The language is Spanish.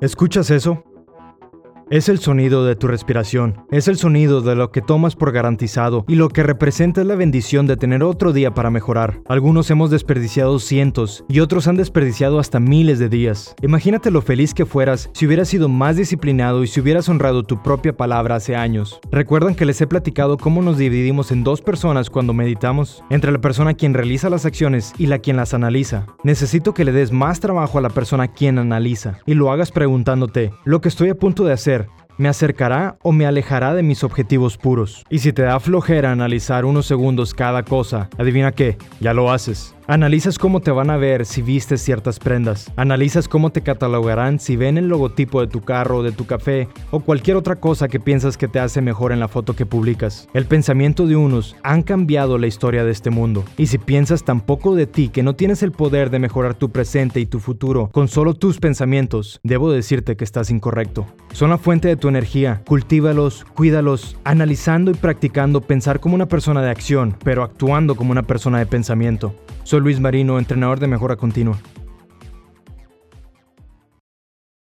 ¿Escuchas eso? Es el sonido de tu respiración, es el sonido de lo que tomas por garantizado y lo que representa es la bendición de tener otro día para mejorar. Algunos hemos desperdiciado cientos y otros han desperdiciado hasta miles de días. Imagínate lo feliz que fueras si hubieras sido más disciplinado y si hubieras honrado tu propia palabra hace años. ¿Recuerdan que les he platicado cómo nos dividimos en dos personas cuando meditamos? Entre la persona quien realiza las acciones y la quien las analiza. Necesito que le des más trabajo a la persona quien analiza y lo hagas preguntándote, ¿lo que estoy a punto de hacer me acercará o me alejará de mis objetivos puros. Y si te da flojera analizar unos segundos cada cosa, adivina qué, ya lo haces. Analizas cómo te van a ver si vistes ciertas prendas. Analizas cómo te catalogarán si ven el logotipo de tu carro, de tu café o cualquier otra cosa que piensas que te hace mejor en la foto que publicas. El pensamiento de unos han cambiado la historia de este mundo. Y si piensas tan poco de ti que no tienes el poder de mejorar tu presente y tu futuro con solo tus pensamientos, debo decirte que estás incorrecto. Son la fuente de tu energía. Cultívalos, cuídalos, analizando y practicando pensar como una persona de acción, pero actuando como una persona de pensamiento. Soy Luis Marino, entrenador de mejora continua.